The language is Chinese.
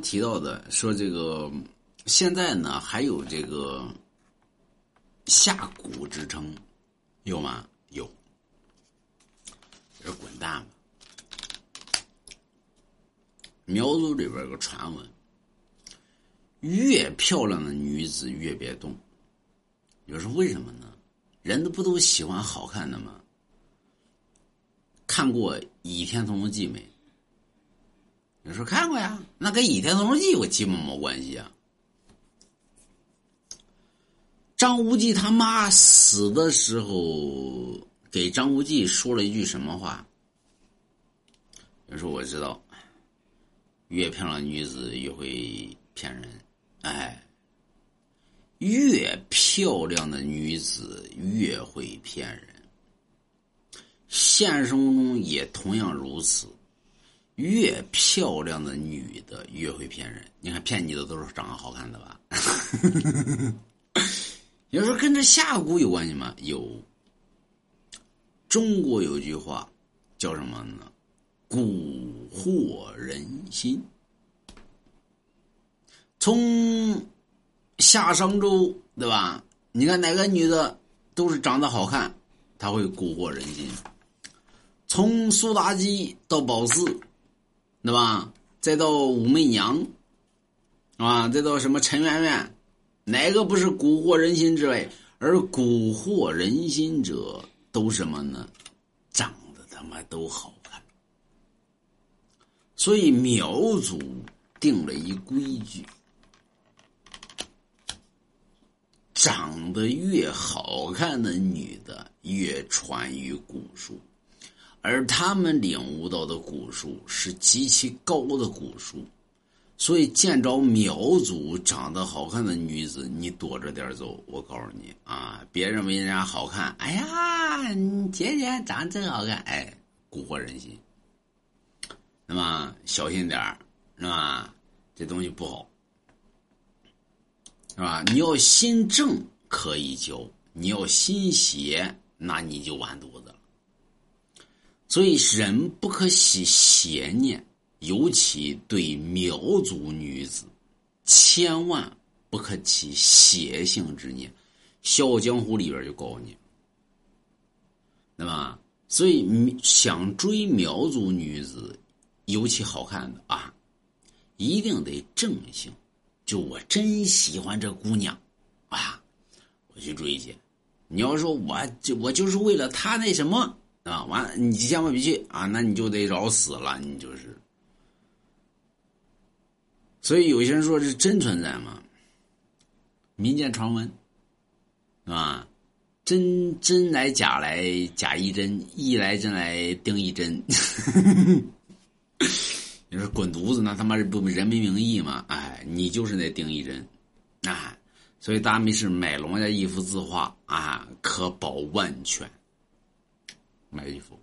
提到的，说这个现在呢还有这个下蛊之称，有吗？有，这滚蛋吧！苗族里边有个传闻，越漂亮的女子越别动。你说为什么呢？人都不都喜欢好看的吗？看过《倚天屠龙记》没？你说看过呀？那跟《倚天屠龙记》有基本没关系啊。张无忌他妈死的时候，给张无忌说了一句什么话？你说我知道，越漂亮女子越会骗人，哎，越漂亮的女子越会骗人。现实生活中也同样如此，越漂亮的女的越会骗人。你看骗你的都是长得好看的吧？有时候跟这下蛊有关系吗？有。中国有句话叫什么呢？蛊惑人心。从夏商周对吧？你看哪个女的都是长得好看，她会蛊惑人心。从苏妲己到褒姒，对吧？再到武媚娘，啊，再到什么陈圆圆，哪个不是蛊惑人心之辈？而蛊惑人心者都什么呢？长得他妈都好看。所以苗族定了一规矩：长得越好看的女的越传于蛊术。而他们领悟到的蛊术是极其高的蛊术，所以见着苗族长得好看的女子，你躲着点走。我告诉你啊，别认为人家好看，哎呀，姐姐长得真好看，哎，蛊惑人心。那么小心点是吧？这东西不好，是吧？你要心正可以教，你要心邪，那你就完犊子了。所以，人不可起邪念，尤其对苗族女子，千万不可起邪性之念。《笑傲江湖》里边就告诉你，对吧？所以，想追苗族女子，尤其好看的啊，一定得正性。就我真喜欢这姑娘，啊，我去追去。你要说我就我就是为了她那什么。啊，完了，你千万别去啊！那你就得找死了，你就是。所以有些人说是真存在嘛，民间传闻，是吧？真真来假来假一真，一来真来丁一真。你说滚犊子，那他妈是不人民名义嘛？哎，你就是那丁一真，啊！所以大家没事买龙家一幅字画啊，可保万全。买衣服。